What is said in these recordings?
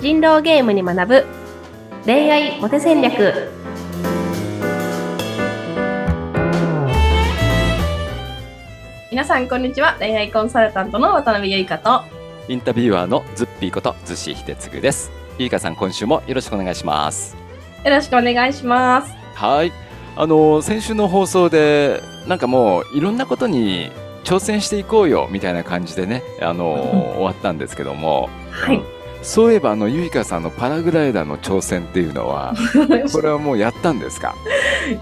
人狼ゲームに学ぶ。恋愛モテ戦略。皆さんこんにちは。恋愛コンサルタントの渡辺由香と。インタビュアーのズッピーことズシヒデツグです。ゆいかさん、今週もよろしくお願いします。よろしくお願いします。はい。あの、先週の放送で、なんかもう、いろんなことに挑戦していこうよ、みたいな感じでね、あの、終わったんですけども、はいそういえば、あの、ゆいかさんのパラグライダーの挑戦っていうのは、これはもうやったんですか？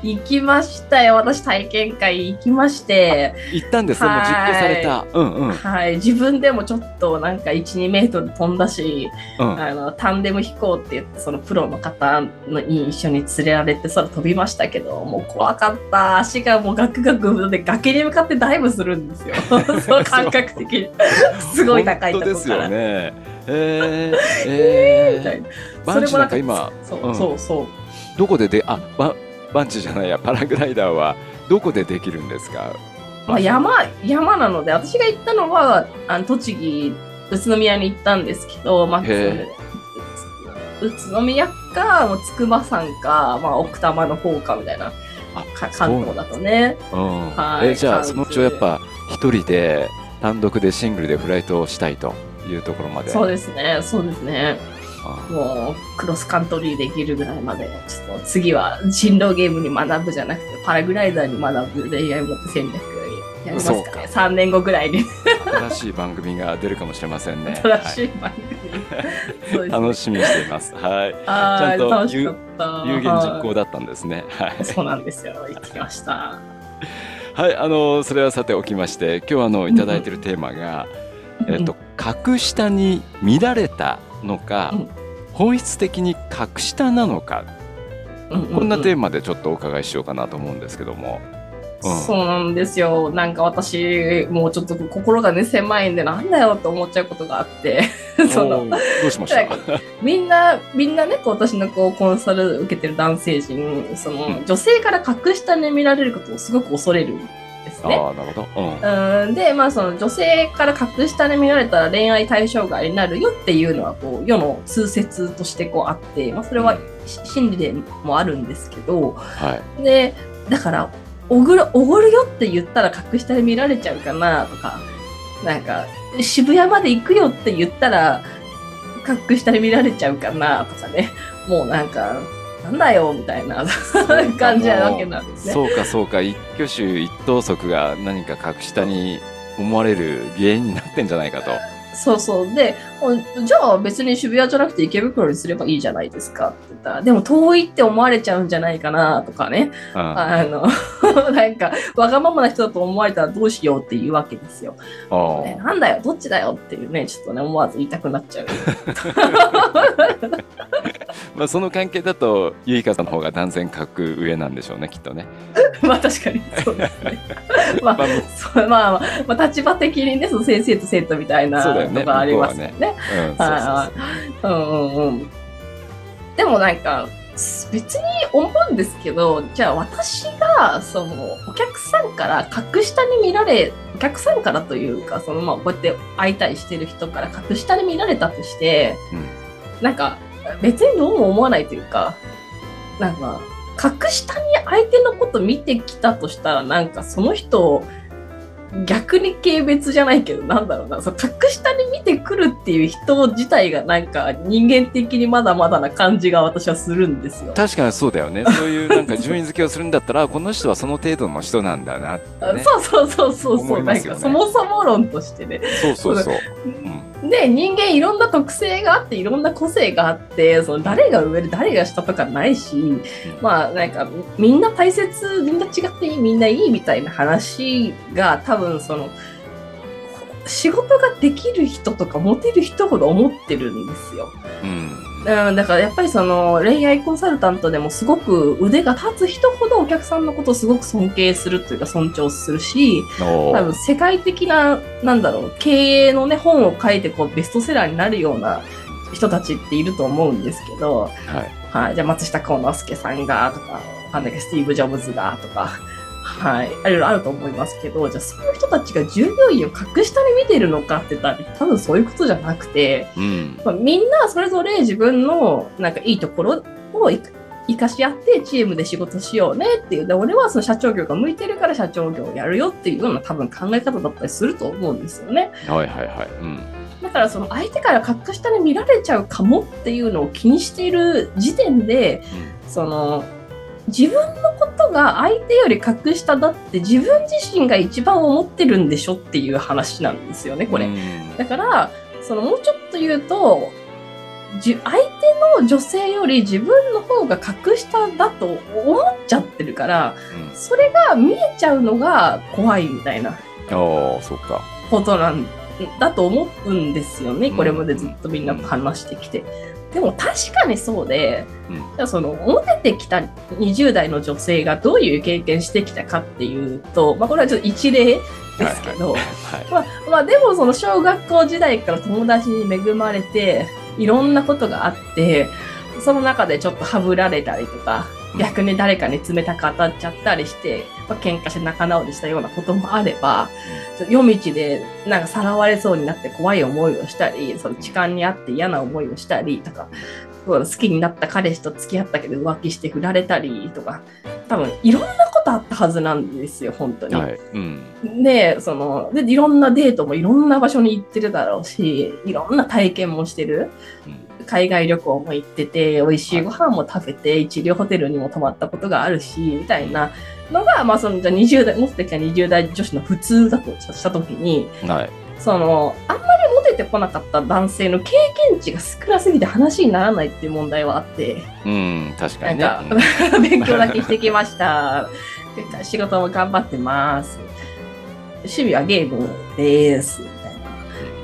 行きましたよ私体験会行きまして行ったんですね、もう実行された。うんうん。はい自分でもちょっとなんか12メートル飛んだしうん。あのタンデム飛行って言ってそのプロの方のに一緒に連れられて空飛びましたけどもう怖かった足がもうガクガクで崖に向かってダイブするんですよ その感覚的にすごい高いとこ本当ですから。よね。えー、えみたいな。バンジーなんか今、そううん。そうそう。どこでで、あ、ババンジーじゃないや、パラグライダーはどこでできるんですか？まあ、山山なので私が行ったのはあの栃木宇都宮に行ったんですけど、まあ、へ宇都宮かもう筑波山か、まあ、奥多摩の方かみたいなあか関東だとね。うんはい。えじゃあそのうちはやっぱ一人で単独でシングルでフライトをしたいと？いうところまで。そうですね。そうですね。あもうクロスカントリーできるぐらいまでちょっと次は人狼ゲームに学ぶじゃなくてパラグライダーに学ぶ恋愛モテ戦略やりますかか。ね3年後ぐらいに。新しい番組が出るかもしれませんね。新しい番組、はい。楽しみにしています。はい。あーちゃんと楽しかった。有言実行だったんですね。はい。はいそうなんですよ。行ってきました。はい。あのそれはさておきまして今日あのいただいているテーマが、えっと、格下に見られたのか、うん。本質的に格下なのか、こんなテーマでちょっとお伺いしようかなと思うんですけども。うん。そうなんですよ。なんか私もうちょっと心がね狭いんでなんだよと思っちゃうことがあって。そのどうしました？みんなみんなねこう私のこうコンサル受けてる男性陣その、うん。女性から格下に見られることをすごく恐れる。んですね。ああ、なるほど。うん。うんでまあその女性から格下に見られたら恋愛対象外になるよっていうのはこう世の通説としてこうあって、まあ、それはし真理でもあるんですけどはい。でだからおぐるおごるよって言ったら格下に見られちゃうかなとかなんか渋谷まで行くよって言ったら格下に見られちゃうかなとかねもうなんかなんだよみたいな 感じなわけなんですね。そうか、そうか。一挙手一投足が何か格下に思われる原因になってんじゃないかと。そうそう。で、おじゃあ別に渋谷じゃなくて池袋にすればいいじゃないですかって言ったら、でも遠いって思われちゃうんじゃないかなとかね。うん。あの、なんか、わがままな人だと思われたらどうしようっていうわけですよ。あねなんだよ、どっちだよっていうね、ちょっとね、思わず言いたくなっちゃう。まあ、その関係だと、ゆいかさんの方が断然格上なんでしょうね、きっとね。まあ確かにそうですね。まあ、まあまあ、立場的にね、その先生と生徒みたいなのがありますよね。うん、そうはそういうんうんうん。でもなんか、別に思うんですけど、じゃあ私が、その、お客さんから格下に見られ、お客さんからというか、その、まあ、こうやって相対してる人から格下に見られたとして、うん。なんか、別にどうも思わないというか、なんか、格下に相手のこと見てきたとしたら、なんかその人を逆に軽蔑じゃないけど、なんだろうな、そう格下に見てくるっていう人自体がなんか人間的にまだまだな感じが私はするんですよ。確かにそうだよね。そういうなんか順位付けをするんだったら、この人はその程度の人なんだなってね。そうそうそうそうそう、なんかそもそも論としてね。そうそうそう。で人間いろんな特性があっていろんな個性があってその誰が上で誰が下とかないしまあなんかみんな大切みんな違っていいみんないいみたいな話が多分その仕事ができる人とかモテる人ほど思ってるんですよ。うん。うん、だからやっぱりその恋愛コンサルタントでもすごく腕が立つ人ほどお客さんのことをすごく尊敬するというか尊重するし多分世界的ななんだろう経営のね本を書いてこうベストセラーになるような人たちっていると思うんですけど、はい。はい、じゃあ松下幸之助さんがとかわかんないけどスティーブ・ジョブズがとかはい、いろいろあると思いますけど、じゃあそういう人たちが従業員を格下に見てるのかって言ったら、多分そういうことじゃなくて、うん。まあ、みんなそれぞれ自分のなんかいいところをい生かし合ってチームで仕事しようねっていう。で、俺はその社長業が向いてるから社長業をやるよっていうような多分考え方だったりすると思うんですよね。はいはいはい。うん。だからその相手から格下に見られちゃうかもっていうのを気にしている時点で、その自分のことが相手より格下だって自分自身が一番思ってるんでしょっていう話なんですよね、これ。うんだから、そのもうちょっと言うと、相手の女性より自分の方が格下だと思っちゃってるから、それが見えちゃうのが怖いみたいなうん。おー、そうか。ことなんだと思うんですよね。これまでずっとみんなと話してきて。でも確かにそうで、うん。じゃあそのモテてきた20代の女性がどういう経験してきたかっていうと、まあこれはちょっと一例ですけど、はい。まあ、まあでもその小学校時代から友達に恵まれていろんなことがあってその中でちょっとはぶられたりとかうん。逆に誰かに冷たく当たっちゃったりして、まあ、喧嘩して仲直りしたようなこともあれば夜道でなんかさらわれそうになって怖い思いをしたりその痴漢にあって嫌な思いをしたりとか好きになった彼氏と付き合ったけど浮気して振られたりとか多分いろんなことあったはずなんですよ本当に。はい。うん。で、その、で、いろんなデートもいろんな場所に行ってるだろうし、いろんな体験もしてる。うん海外旅行も行ってて、美味しいご飯も食べて、一流ホテルにも泊まったことがあるし、みたいなのが、まあ、その、じゃあ20代、持ってきた20代女子の普通だとしたときに、はい。その、あんまりモテてこなかった男性の経験値が少なすぎて話にならないっていう問題はあって、うん、確かにね。なんか、勉強だけしてきました。仕事も頑張ってます。趣味はゲームです。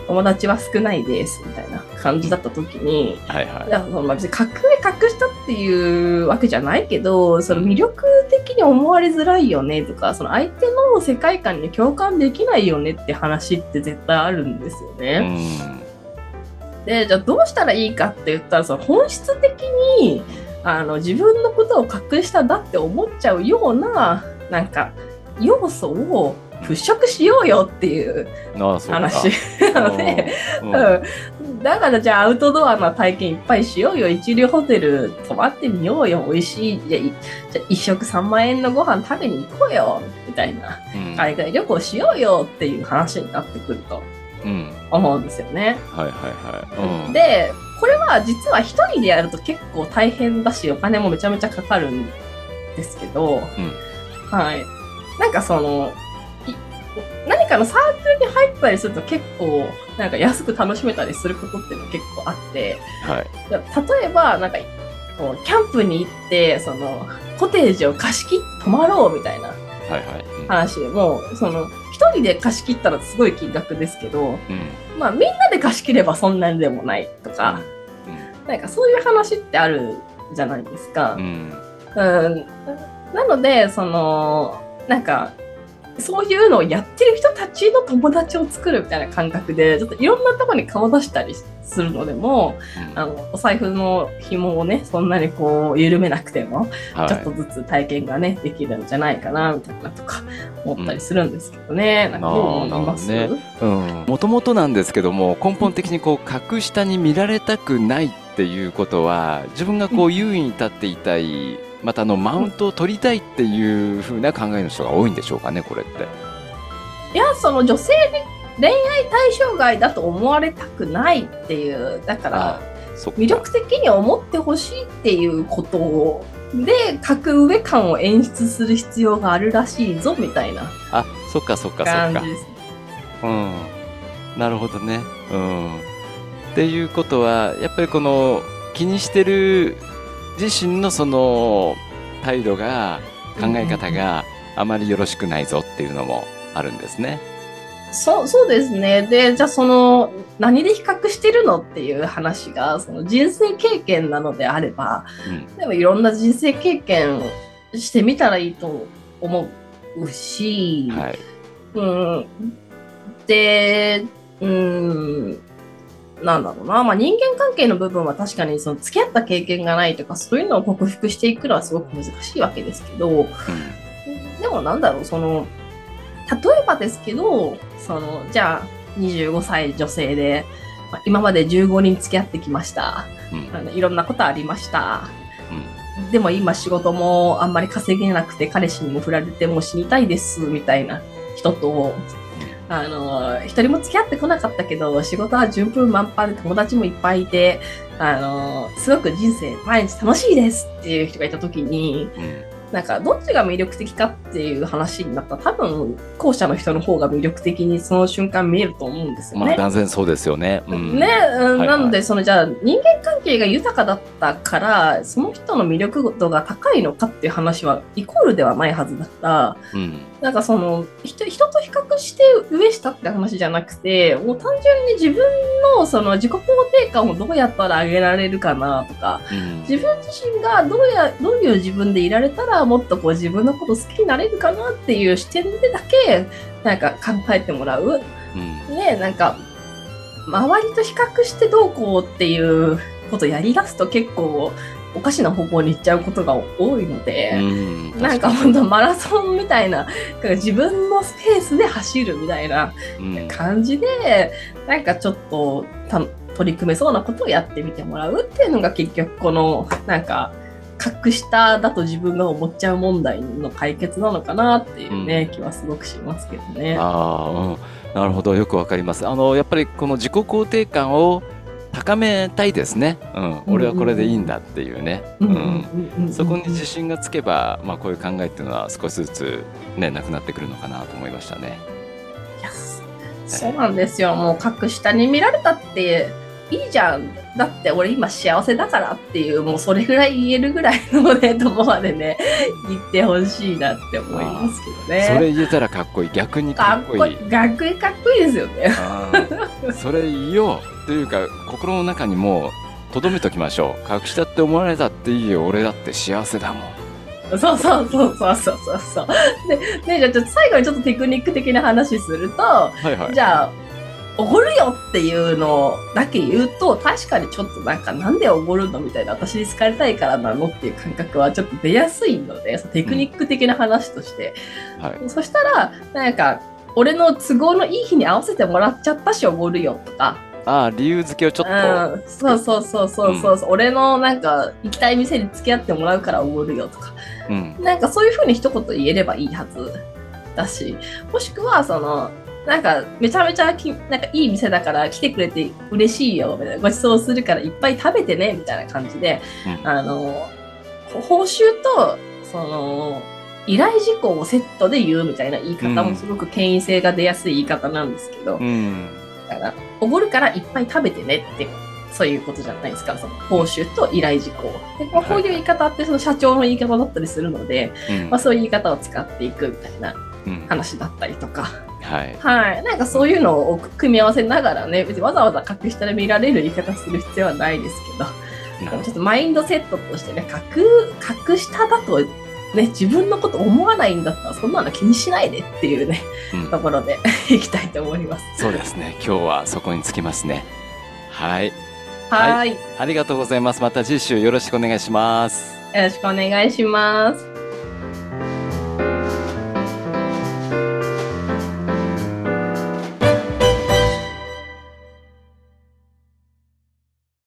友達は少ないです。みたいな感じだった時に、はいはいやそのまあ別に格上格下っていうわけじゃないけど、その魅力的に思われづらいよねとか、その相手の世界観に共感できないよねって話って絶対あるんですよい。ね。うん。で、じゃあどうしたらいいかって言ったら、その本質的にあの自分のことを隠しただって思っちゃうような、なんか、要素を払拭しようよっていう。話なので、うんうん、だからじゃあアウトドアな体験いっぱいしようよ。一流ホテル泊まってみようよ。美味しい。じゃじゃあ一食3万円のご飯食べに行こうよ。みたいな。うん海外旅行しようよっていう話になってくるとうん。思うんですよね。はいはいはい。うん、で、これは実は一人でやると結構大変だし、お金もめちゃめちゃかかるんですけど、はい。なんかその、い何かのサークルに入ったりすると結構、なんか安く楽しめたりすることっていうのが結構あって、はい。例えば、なんか、こうキャンプに行って、その、コテージを貸し切って泊まろうみたいなはいはい。うん話でも、その、一人で貸し切ったらすごい金額ですけど、うん。まあみんなで貸し切ればそんなにでもないとか、なんかそういう話ってあるじゃないですかう。ん。うん、なので、その、なんか、そういうのをやってる人たちの友達を作るみたいな感覚で、ちょっといろんなところに顔出したりするのでも、うん。あの、お財布の紐をね、そんなにこう、緩めなくても、はい。ちょっとずつ体験がね、できるんじゃないかな、みたいなとか思ったりするんですけどね。なんかどう思います？なるほうん。もともとなんですけども根本的にこう格下に見られたくないっていうことは自分がこう優位に立っていたいまたあのマウントを取りたいっていうふうな考えの人が多いんでしょうかねこれって。いや、その女性に恋愛対象外だと思われたくないっていう、だから、魅力的に思ってほしいっていうことを、で、格上感を演出する必要があるらしいぞ、みたいなあそっかそっかそっか感じ。です。うん、なるほどね。うん、っていうことはやっぱりこの気にしてる自身のその態度が考え方があまりよろしくないぞっていうのもあるんですね。そう、そうですね。で、じゃあその、何で比較してるのっていう話が、その人生経験なのであれば、うんでもいろんな人生経験してみたらいいと思うし、はいうん。で、うん、なんだろうな。まあ人間関係の部分は確かにその付き合った経験がないとか、そういうのを克服していくのはすごく難しいわけですけど、ででもなんだろう、その、例えばですけど、その、じゃあ、25歳女性で、まあ今まで15人付き合ってきました。うんあのいろんなことありました。うんでも今仕事もあんまり稼げなくて彼氏にも振られてもう死にたいですみたいな人と、あの、一人も付き合ってこなかったけど、仕事は順風満帆で友達もいっぱいいて、あの、すごく人生毎日楽しいですっていう人がいた時に、うん。なんかどっちが魅力的かっていう話になった。ら多分後者の人の方が魅力的にその瞬間見えると思うんですよまあね。断然そうですよね。うん。ね、うんはいなのでそのじゃあ人間関係が豊かだったからその人の魅力度が高いのかっていう話はイコールではないはずだった。うんなんかその人人と比較して上下って話じゃなくてもう単純に自分のその自己肯定感をどうやったら上げられるかなとかうん。自分自身がどうやどういう自分でいられたらもっとこう自分のこと好きになれるかなっていう視点でだけなんか考えてもらう。うん。ねなんか周りと比較してどうこうっていうことやりだすと結構おかしな方向に行っちゃうことが多いので、うん。なんか本当マラソンみたいな自分のスペースで走るみたいなうん。感じでなんかちょっとた取り組めそうなことをやってみてもらうっていうのが結局このなんか格下だと自分が思っちゃう問題の解決なのかなっていうね、気はすごくしますけどね。ああ、うん、なるほど。よくわかります。あのやっぱりこの自己肯定感を高めたいですね。うん、俺はこれでいいんだっていうね。うん。うんそこに自信がつけば、まあこういう考えっていうのは少しずつねなくなってくるのかなと思いましたね。そうなんですよ。もう格下に見られたっていいじゃん。だって俺今幸せだからっていう、もうそれぐらい言えるぐらいのね、とこまでね、言ってほしいなって思いますけどね。それ言えたらかっこいい。逆にかかっこいい。逆にかっこいいですよね。それ言おうというか心の中にもう留めときましょう。隠したって思われたっていいよ。俺だって幸せだもん。そうそうそうそうそうそうそう。で、ね、じゃあちょっと最後にちょっとテクニック的な話すると、はいはい。じゃあ、おごるよっていうのだけ言うと、確かにちょっとなんか、なんでおごるのみたいな、私に好かれたいからなのっていう感覚はちょっと出やすいので、そのテクニック的な話として。はい。そしたら、なんか、俺の都合のいい日に合わせてもらっちゃったし、おごるよとか、ああ理由付けをちょっと。うん、そうそうそうそうそう、う俺のなんか、行きたい店に付き合ってもらうからおごるよとか、うん。なんかそういうふうに一言言えればいいはずだし、もしくはその、なんかめちゃめちゃきなんかいい店だから来てくれて嬉しいよみたいな、ご馳走するからいっぱい食べてねみたいな感じで、うんあの、報酬と、その、依頼事項をセットで言うみたいな言い方うんもすごく権威性が出やすい言い方なんですけど、うん。だから、おごるからいっぱい食べてねって、そういうことじゃないですか。その報酬と依頼事項。で、まあこういう言い方ってその社長の言い方だったりするので、うんまあ、そういう言い方を使っていくみたいなうん話だったりとか、はい。はい。なんかそういうのを組み合わせながらね、別にわざわざ格下で見られる言い方する必要はないですけど、ちょっとマインドセットとしてね、格、格下だと、ね、自分のこと思わないんだったら、そんなの気にしないでっていうね、うんところで いきたいと思います。そうですね。今日はそこにつきますね。はい。はい。よありがとうございます。また次週よろしくお願いします。ろしくお願いします。